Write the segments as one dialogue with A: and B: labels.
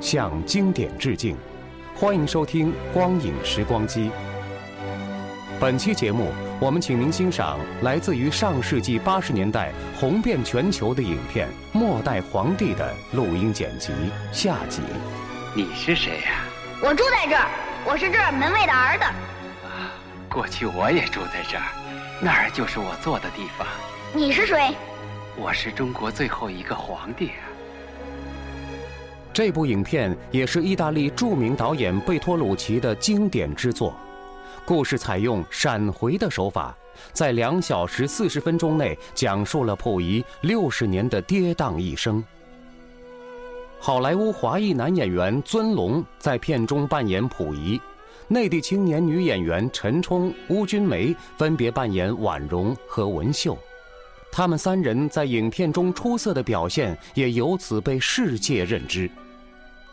A: 向经典致敬。欢迎收听《光影时光机》。本期节目，我们请您欣赏来自于上世纪八十年代红遍全球的影片《末代皇帝》的录音剪辑下集。
B: 你是谁呀、
C: 我住在这儿，我是这儿门卫的儿子。
B: 啊过去我也住在这儿，那儿就是我坐的地方。
C: 你是谁？
B: 我是中国最后一个皇帝啊！
A: 这部影片也是意大利著名导演贝托鲁奇的经典之作。故事采用闪回的手法，在两小时四十分钟内讲述了溥仪六十年的跌宕一生。好莱坞华裔男演员尊龙在片中扮演溥仪，内地青年女演员陈冲、邬君梅分别扮演婉容和文秀。他们三人在影片中出色的表现，也由此被世界认知。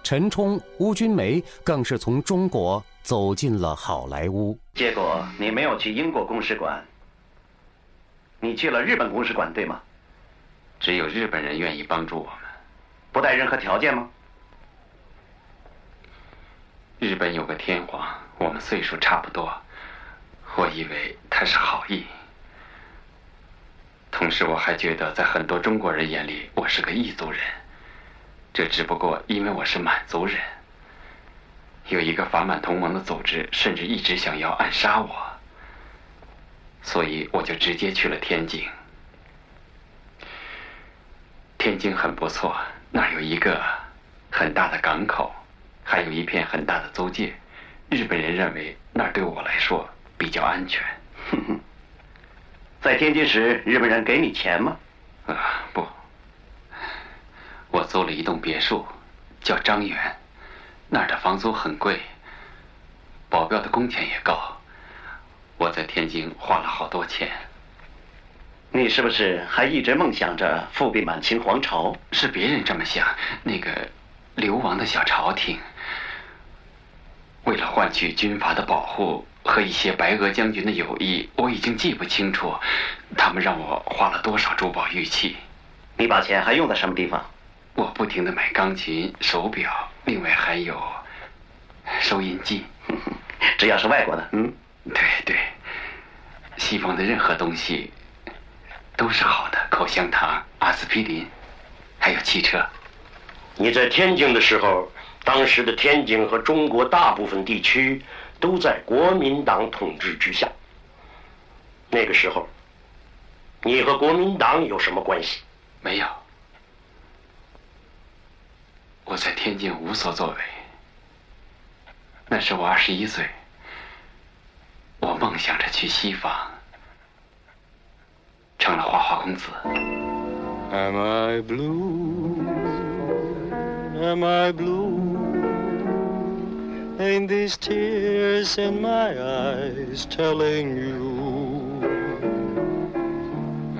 A: 陈冲、邬君梅更是从中国走进了好莱坞。
D: 结果你没有去英国公使馆，你去了日本公使馆，对吗？
B: 只有日本人愿意帮助我们。
D: 不带任何条件吗？
B: 日本有个天皇，我们岁数差不多，我以为他是好意。同时，我还觉得在很多中国人眼里，我是个异族人。这只不过因为我是满族人。有一个反满同盟的组织，甚至一直想要暗杀我，所以我就直接去了天津。天津很不错，那儿有一个很大的港口，还有一片很大的租界。日本人认为那儿对我来说比较安全。
D: 哼哼，在天津时，日本人给你钱吗？
B: 啊，不，我租了一栋别墅，叫张园，那儿的房租很贵，保镖的工钱也高。我在天津花了好多钱。
D: 你是不是还一直梦想着复辟满清皇朝？
B: 是别人这么想，那个流亡的小朝廷，为了换取军阀的保护和一些白俄将军的友谊，我已经记不清楚，他们让我花了多少珠宝玉器。
D: 你把钱还用在什么地方？
B: 我不停的买钢琴、手表，另外还有收音机。
D: 只要是外国的，嗯，
B: 对对，西方的任何东西都是好的，口香糖、阿司匹林，还有汽车。
E: 你在天津的时候，当时的天津和中国大部分地区都在国民党统治之下。那个时候，你和国民党有什么关系？
B: 没有，我在天津无所作为。那时我二十一岁，我梦想着去西方，成了花花公子。
F: Am I blue? Am I blue? Ain't these tears in my eyes telling you?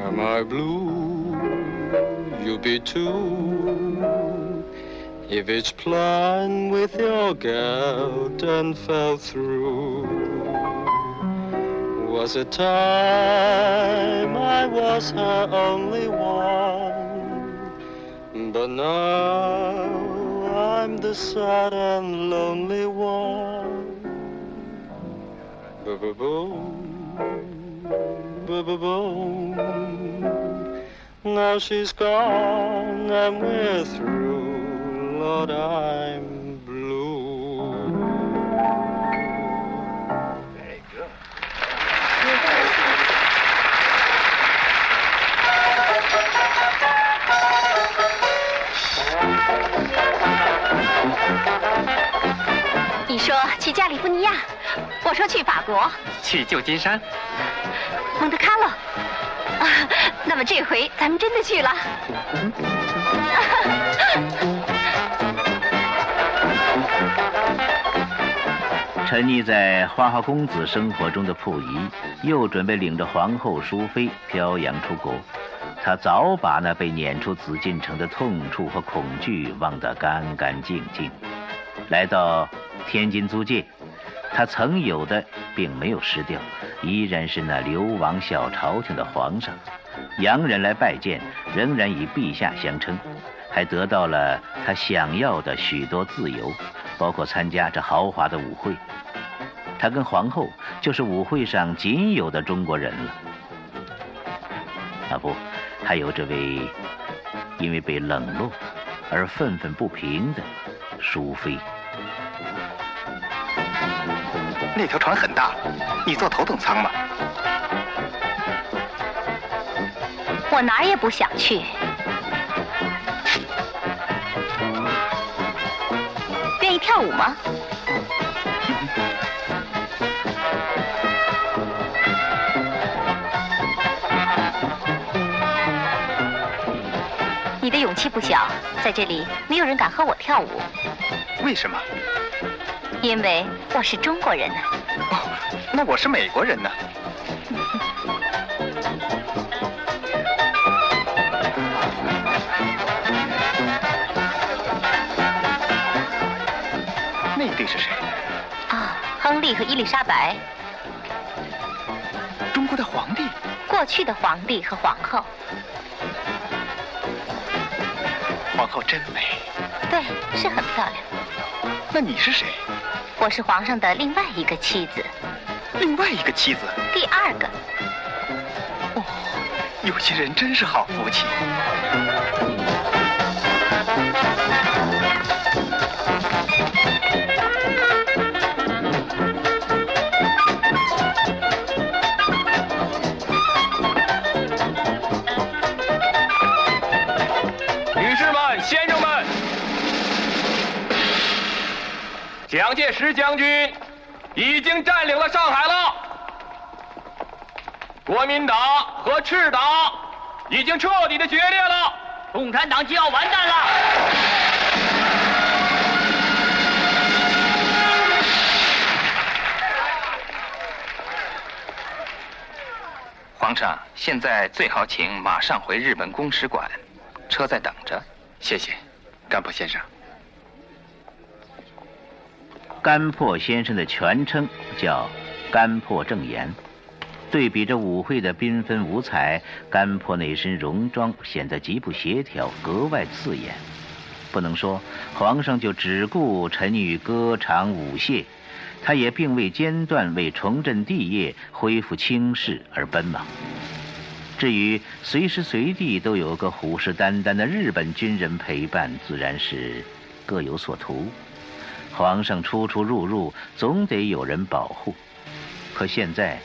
F: Am I blue? You be too. If it's planned with your gout and fell through. Was a time I was her only one, but now I'm the sad and lonely one. Ba-ba-boom, ba-ba-boom. Now she's gone and we're through, iblue
G: 你说去加利福尼亚我说去法国。
B: 去旧金山。
G: 蒙特卡洛。啊那么这回咱们真的去了。
H: 沉溺在花花公子生活中的溥仪，又准备领着皇后淑妃漂洋出国。他早把那被撵出紫禁城的痛楚和恐惧忘得干干净净。来到天津租界，他曾有的并没有失掉，依然是那流亡小朝廷的皇上。洋人来拜见，仍然以陛下相称，还得到了他想要的许多自由，包括参加这豪华的舞会。他跟皇后就是舞会上仅有的中国人了。啊不，还有这位因为被冷落而愤愤不平的淑妃。
I: 那条船很大，你坐头等舱吧？
G: 我哪儿也不想去。跳舞吗？你的勇气不小，在这里没有人敢和我跳舞。
I: 为什么？
G: 因为我是中国人呢。
I: 哦，那我是美国人呢。那对是谁？
G: 啊，亨利和伊丽莎白。
I: 中国的皇帝？
G: 过去的皇帝和皇后。
I: 皇后真美。
G: 对，是很漂亮。
I: 那你是谁？
G: 我是皇上的另外一个妻子。
I: 另外一个妻子？
G: 第二个。
I: 哦，有些人真是好福气。
J: 蒋介石将军已经占领了上海了，国民党和赤党已经彻底的决裂了，共产党就要完蛋了。
I: 皇上，现在最好请马上回日本公使馆，车在等着。
B: 谢谢，甘破先生。
H: 甘破先生的全称叫甘破正言。对比着舞会的缤纷五彩，甘破那身戎装显得极不协调，格外刺眼。不能说皇上就只顾沉溺歌唱舞榭，他也并未间断为重振帝业、恢复清室而奔忙。至于随时随地都有个虎视眈眈的日本军人陪伴，自然是各有所图。皇上出出入入，总得有人保护。可现在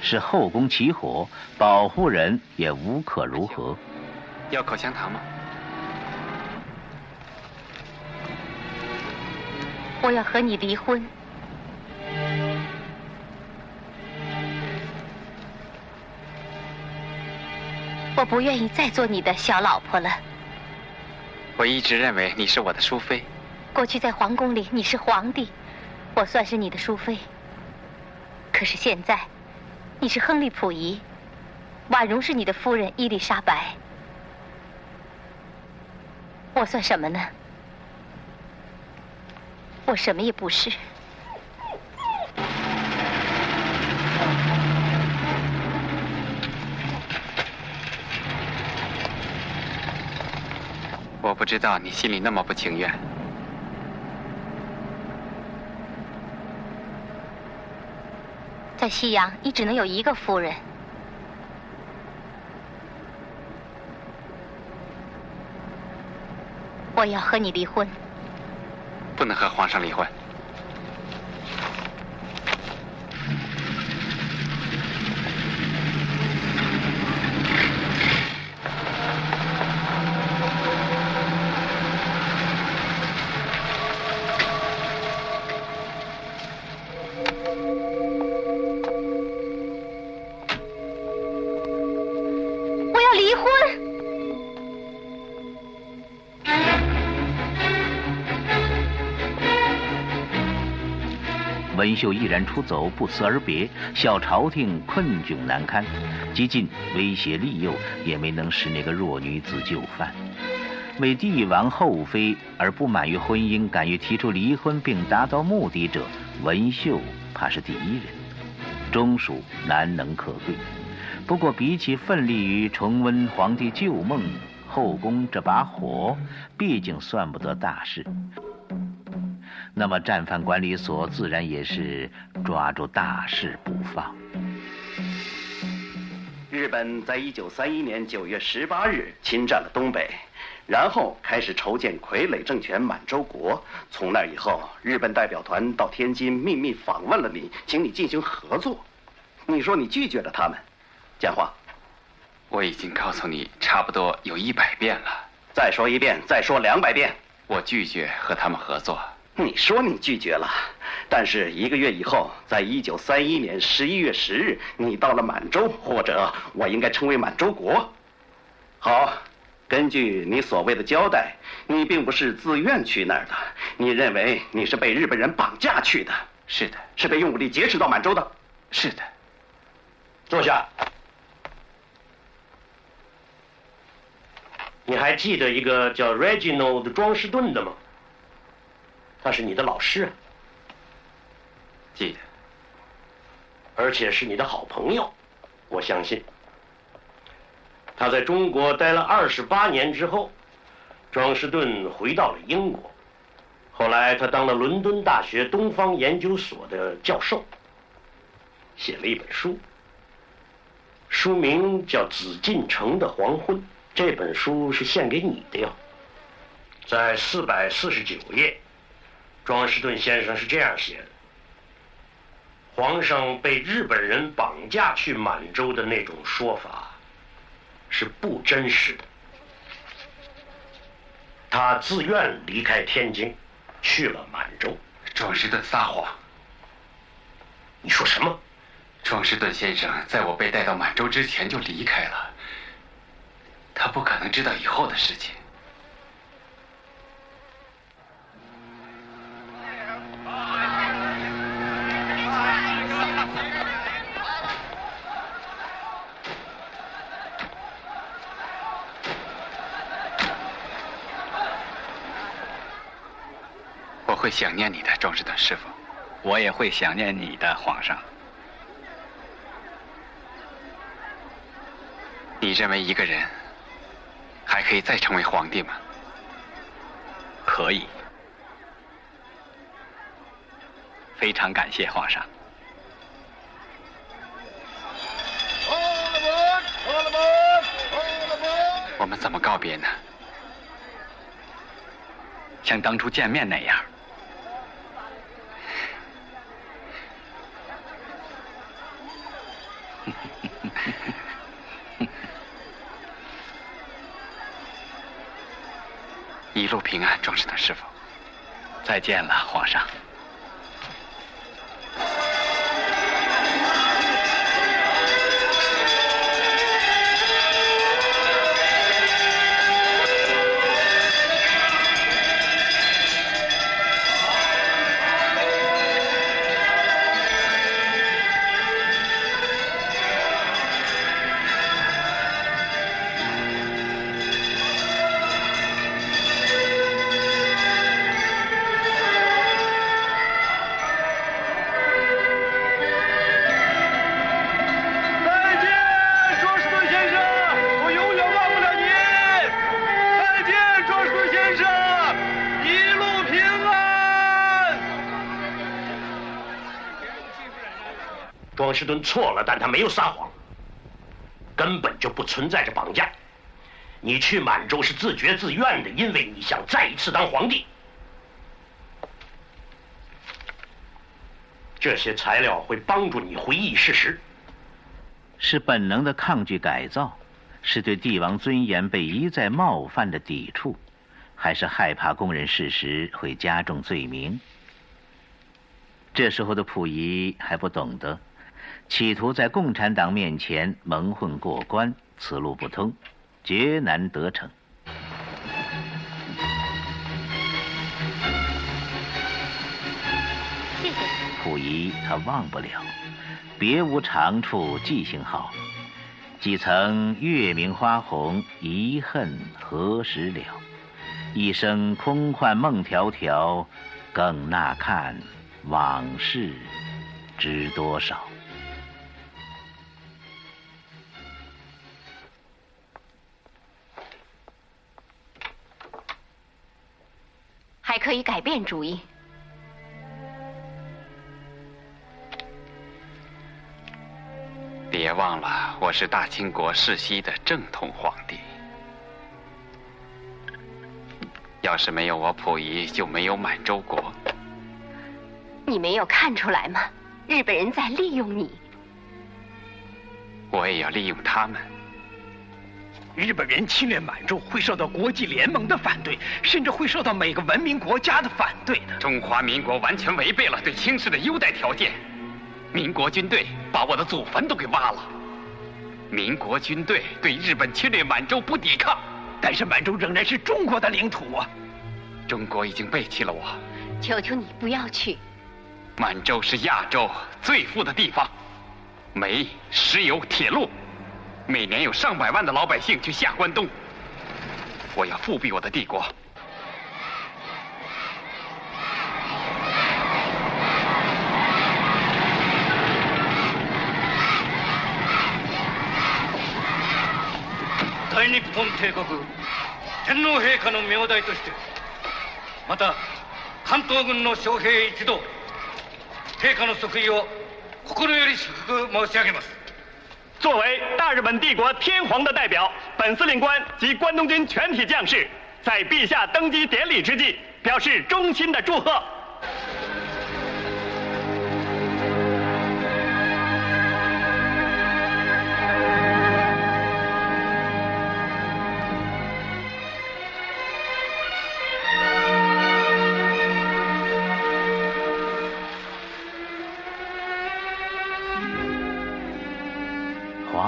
H: 是后宫起火，保护人也无可如何。
B: 要口香糖吗？
G: 我要和你离婚。我不愿意再做你的小老婆了。
B: 我一直认为你是我的淑妃。
G: 过去在皇宫里你是皇帝，我算是你的淑妃。可是现在，你是亨利·溥仪，婉容是你的夫人伊丽莎白，我算什么呢？我什么也不是。
B: 我不知道你心里那么不情愿。
G: 在西洋，你只能有一个夫人。我要和你离婚。
B: 不能和皇上离婚。
H: 文秀毅然出走，不辞而别，笑朝廷困窘难堪，几近威胁利诱，也没能使那个弱女子就范。为帝王后妃而不满于婚姻，敢于提出离婚并达到目的者，文秀怕是第一人，忠属难能可贵。不过，比起奋力于重温皇帝旧梦，后宫这把火，毕竟算不得大事。那么，战犯管理所自然也是抓住大事不放。
D: 日本在一九三一年九月十八日侵占了东北。然后开始筹建傀儡政权满洲国。从那以后，日本代表团到天津秘密访问了你，请你进行合作。你说你拒绝了他们，讲话。
B: 我已经告诉你差不多有一百遍了。
D: 再说一遍，再说两百遍。
B: 我拒绝和他们合作。
D: 你说你拒绝了，但是一个月以后，在一九三一年十一月十日，你到了满洲，或者我应该称为满洲国。好。根据你所谓的交代，你并不是自愿去那儿的。你认为你是被日本人绑架去的？
B: 是的，
D: 是被用武力劫持到满洲的？
B: 是的。
E: 坐下。你还记得一个叫 Reginald 庄士顿的吗？他是你的老师。
B: 记得。
E: 而且是你的好朋友，我相信。他在中国待了二十八年之后，庄士顿回到了英国。后来，他当了伦敦大学东方研究所的教授，写了一本书，书名叫《紫禁城的黄昏》。这本书是献给你的哟。在四百四十九页，庄士敦先生是这样写的：皇上被日本人绑架去满洲的那种说法。是不真实的。他自愿离开天津，去了满洲。
B: 庄士敦撒谎。
E: 你说什么？
B: 庄士敦先生在我被带到满洲之前就离开了。他不可能知道以后的事情。会想念你的，庄士的师傅。
I: 我也会想念你的，皇上。
B: 你认为一个人还可以再成为皇帝吗？
I: 可以。非常感谢皇上。
B: 我们怎么告别呢？
I: 像当初见面那样。
B: 一路平安，庄士的师傅。
I: 再见了，皇上。
E: 士顿错了，但他没有撒谎，根本就不存在着绑架。你去满洲是自觉自愿的，因为你想再一次当皇帝。这些材料会帮助你回忆事实。
H: 是本能的抗拒改造，是对帝王尊严被一再冒犯的抵触，还是害怕供认事实会加重罪名？这时候的溥仪还不懂得。企图在共产党面前蒙混过关，此路不通，绝难得逞。溥仪他忘不了，别无长处，记性好。几曾月明花红，遗恨何时了？一生空幻梦迢迢，更那看往事知多少？
K: 以改变主意。
B: 别忘了，我是大清国世袭的正统皇帝。要是没有我溥仪，就没有满洲国。
K: 你没有看出来吗？日本人在利用你。
B: 我也要利用他们。
L: 日本人侵略满洲会受到国际联盟的反对，甚至会受到每个文明国家的反对的。
B: 中华民国完全违背了对清室的优待条件。民国军队把我的祖坟都给挖了。民国军队对日本侵略满洲不抵抗，
L: 但是满洲仍然是中国的领土啊！
B: 中国已经背弃了我。
K: 求求你不要去。
B: 满洲是亚洲最富的地方，煤、石油、铁路，每年有上百万的老百姓去下关东。我要复辟我的帝国。
M: 大日本帝国天皇陛下の名代としてまた関東軍の将兵一同陛下の即位を心より祝福申し上げます
N: 作为大日本帝国天皇的代表，本司令官及关东军全体将士，在陛下登基典礼之际，表示衷心的祝贺。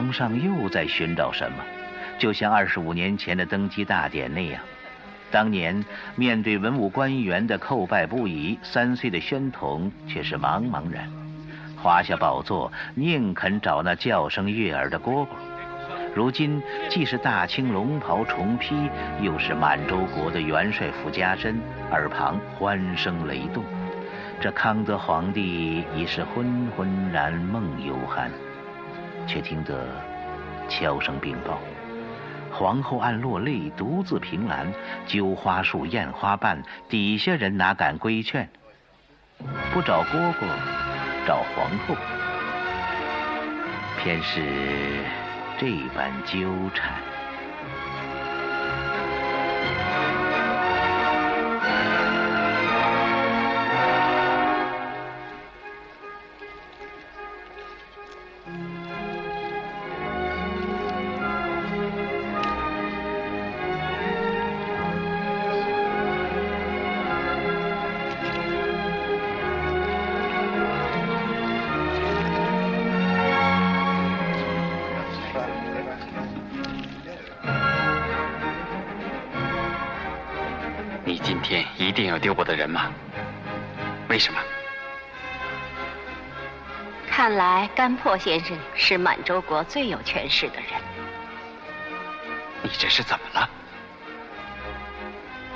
H: 皇上又在寻找什么？就像二十五年前的登基大典那样，当年面对文武官员的叩拜不已，三岁的宣统却是茫茫然，华下宝座，宁肯找那叫声悦耳的蝈蝈。如今既是大清龙袍重披，又是满洲国的元帅府加身，耳旁欢声雷动，这康德皇帝已是昏昏然梦犹酣。却听得悄声禀报，皇后暗落泪，独自凭栏，揪花树，验花瓣，底下人哪敢规劝？不找蝈蝈，找皇后，偏是这般纠缠。
B: 定要丢我的人吗？为什么？
K: 看来甘破先生是满洲国最有权势的人。
B: 你这是怎么了？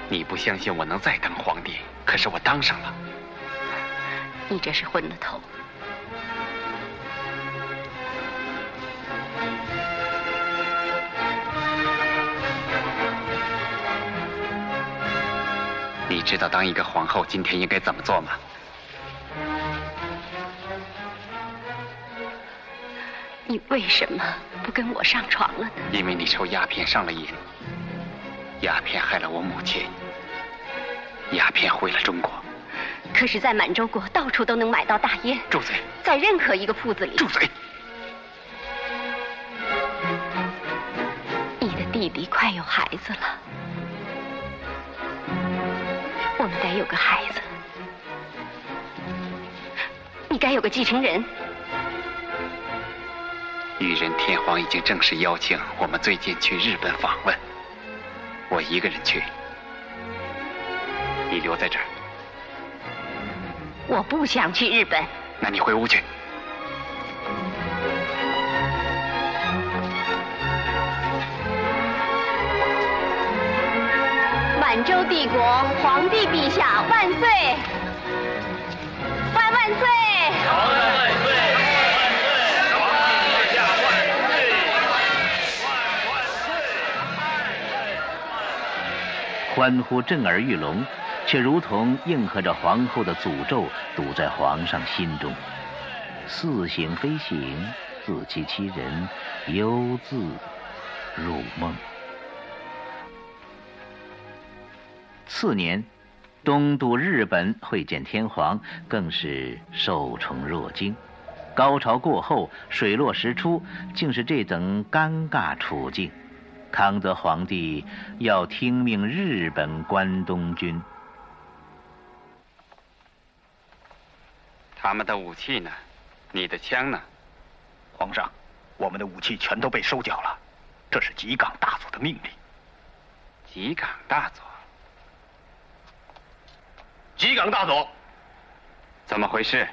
B: 你不相信我能再当皇帝，可是我当上了。
K: 你这是昏了头。
B: 你知道当一个皇后今天应该怎么做吗？
K: 你为什么不跟我上床了呢？
B: 因为你抽鸦片上了瘾，鸦片害了我母亲，鸦片毁了中国。
K: 可是，在满洲国到处都能买到大烟。
B: 住嘴！
K: 在任何一个铺子里。
B: 住嘴！
K: 你的弟弟快有孩子了，我们得有个孩子，你该有个继承人。
B: 裕仁天皇已经正式邀请我们最近去日本访问，我一个人去，你留在这儿。
K: 我不想去日本。
I: 那你回屋去。
C: 满洲帝国皇帝陛下万岁！万万岁！
J: 万万岁！万岁！皇帝陛下万岁！
H: 欢呼震耳欲聋，却如同应和着皇后的诅咒，堵在皇上心中。似醒非醒，自欺欺人，犹自入梦。次年，东渡日本会见天皇，更是受宠若惊。高潮过后，水落石出，竟是这等尴尬处境。康德皇帝要听命日本关东军。
B: 他们的武器呢？你的枪呢？
L: 皇上，我们的武器全都被收缴了，这是吉冈大佐的命令。
B: 吉冈大佐。
E: 吉冈大佐，
B: 怎么回事？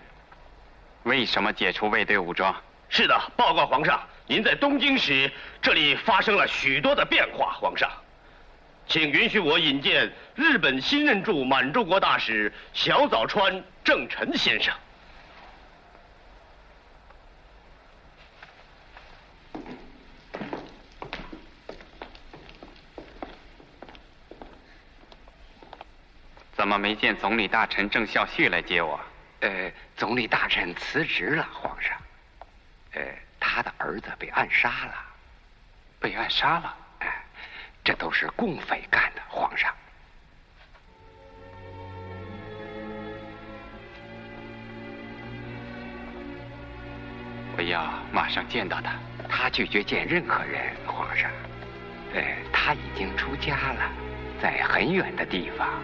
B: 为什么解除卫队武装？
E: 是的，报告皇上，您在东京时，这里发生了许多的变化。皇上，请允许我引荐日本新任驻满洲国大使小早川正臣先生。
B: 怎么没见总理大臣郑孝胥来接我？
O: 呃，总理大臣辞职了，皇上。呃，他的儿子被暗杀了，
B: 被暗杀了。
O: 哎，这都是共匪干的，皇上。
B: 我要马上见到他。
O: 他拒绝见任何人，皇上。呃，他已经出家了，在很远的地方。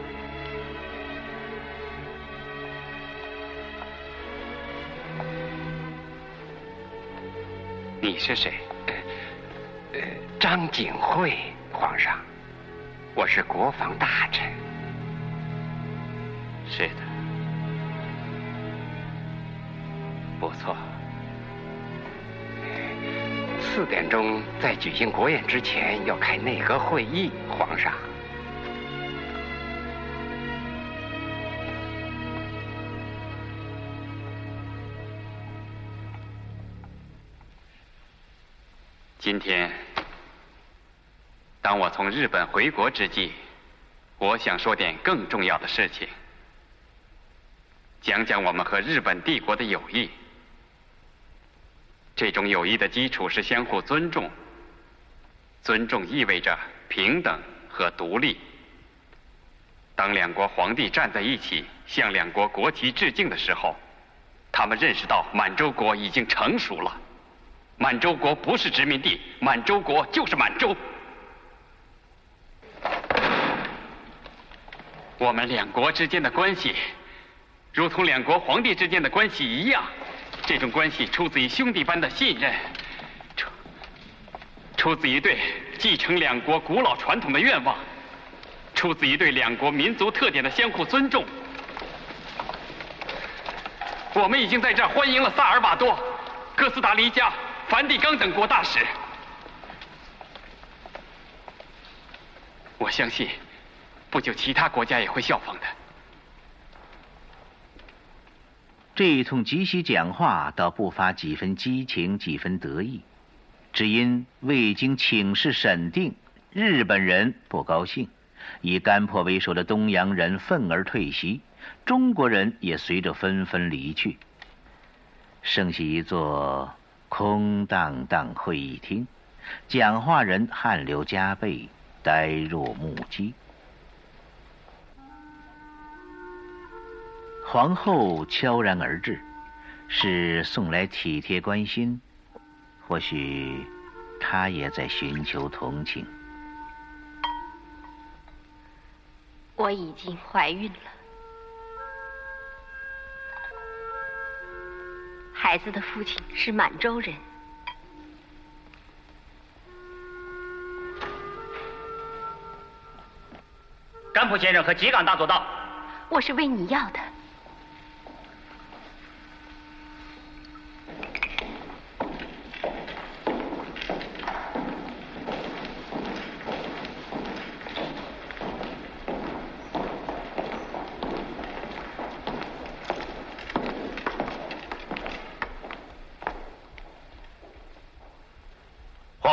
B: 你是谁？
O: 呃，张景惠，皇上，我是国防大臣。
B: 是的，不错。
O: 四点钟在举行国宴之前要开内阁会议，皇上。
B: 今天，当我从日本回国之际，我想说点更重要的事情，讲讲我们和日本帝国的友谊。这种友谊的基础是相互尊重，尊重意味着平等和独立。当两国皇帝站在一起，向两国国旗致敬的时候，他们认识到满洲国已经成熟了。满洲国不是殖民地，满洲国就是满洲。我们两国之间的关系，如同两国皇帝之间的关系一样，这种关系出自于兄弟般的信任，出出自于对继承两国古老传统的愿望，出自于对两国民族特点的相互尊重。我们已经在这儿欢迎了萨尔瓦多、哥斯达黎加。梵蒂冈等国大使，我相信，不久其他国家也会效仿的。
H: 这一通即席讲话倒不乏几分激情，几分得意，只因未经请示审定，日本人不高兴，以甘破为首的东洋人愤而退席，中国人也随着纷纷离去，剩下一座。空荡荡会议厅，讲话人汗流浃背，呆若木鸡。皇后悄然而至，是送来体贴关心，或许她也在寻求同情。
K: 我已经怀孕了。孩子的父亲是满洲人。
J: 甘普先生和吉冈大佐到。
K: 我是为你要的。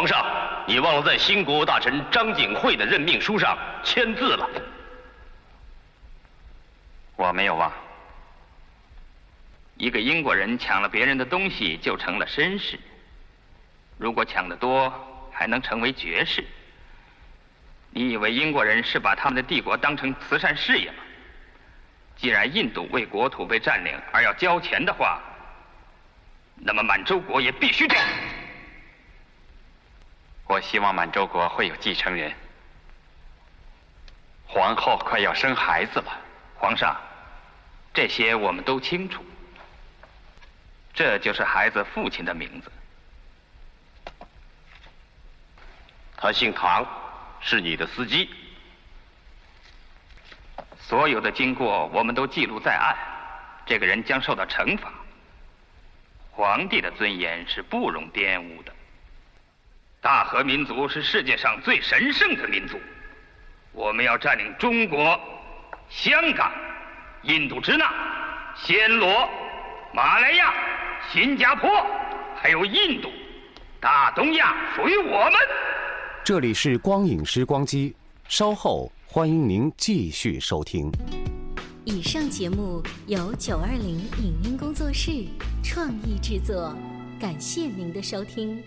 P: 皇上，你忘了在新国大臣张景惠的任命书上签字了。
Q: 我没有忘。一个英国人抢了别人的东西就成了绅士，如果抢得多，还能成为爵士。你以为英国人是把他们的帝国当成慈善事业吗？既然印度为国土被占领而要交钱的话，那么满洲国也必须这样。
B: 我希望满洲国会有继承人。皇后快要生孩子了，
Q: 皇上，这些我们都清楚。这就是孩子父亲的名字。
P: 他姓唐，是你的司机。
Q: 所有的经过我们都记录在案，这个人将受到惩罚。皇帝的尊严是不容玷污的。大和民族是世界上最神圣的民族，我们要占领中国、香港、印度支那、暹罗、马来亚、新加坡，还有印度，大东亚属于我们。
A: 这里是光影时光机，稍后欢迎您继续收听。
G: 以上节目由九二零影音工作室创意制作，感谢您的收听。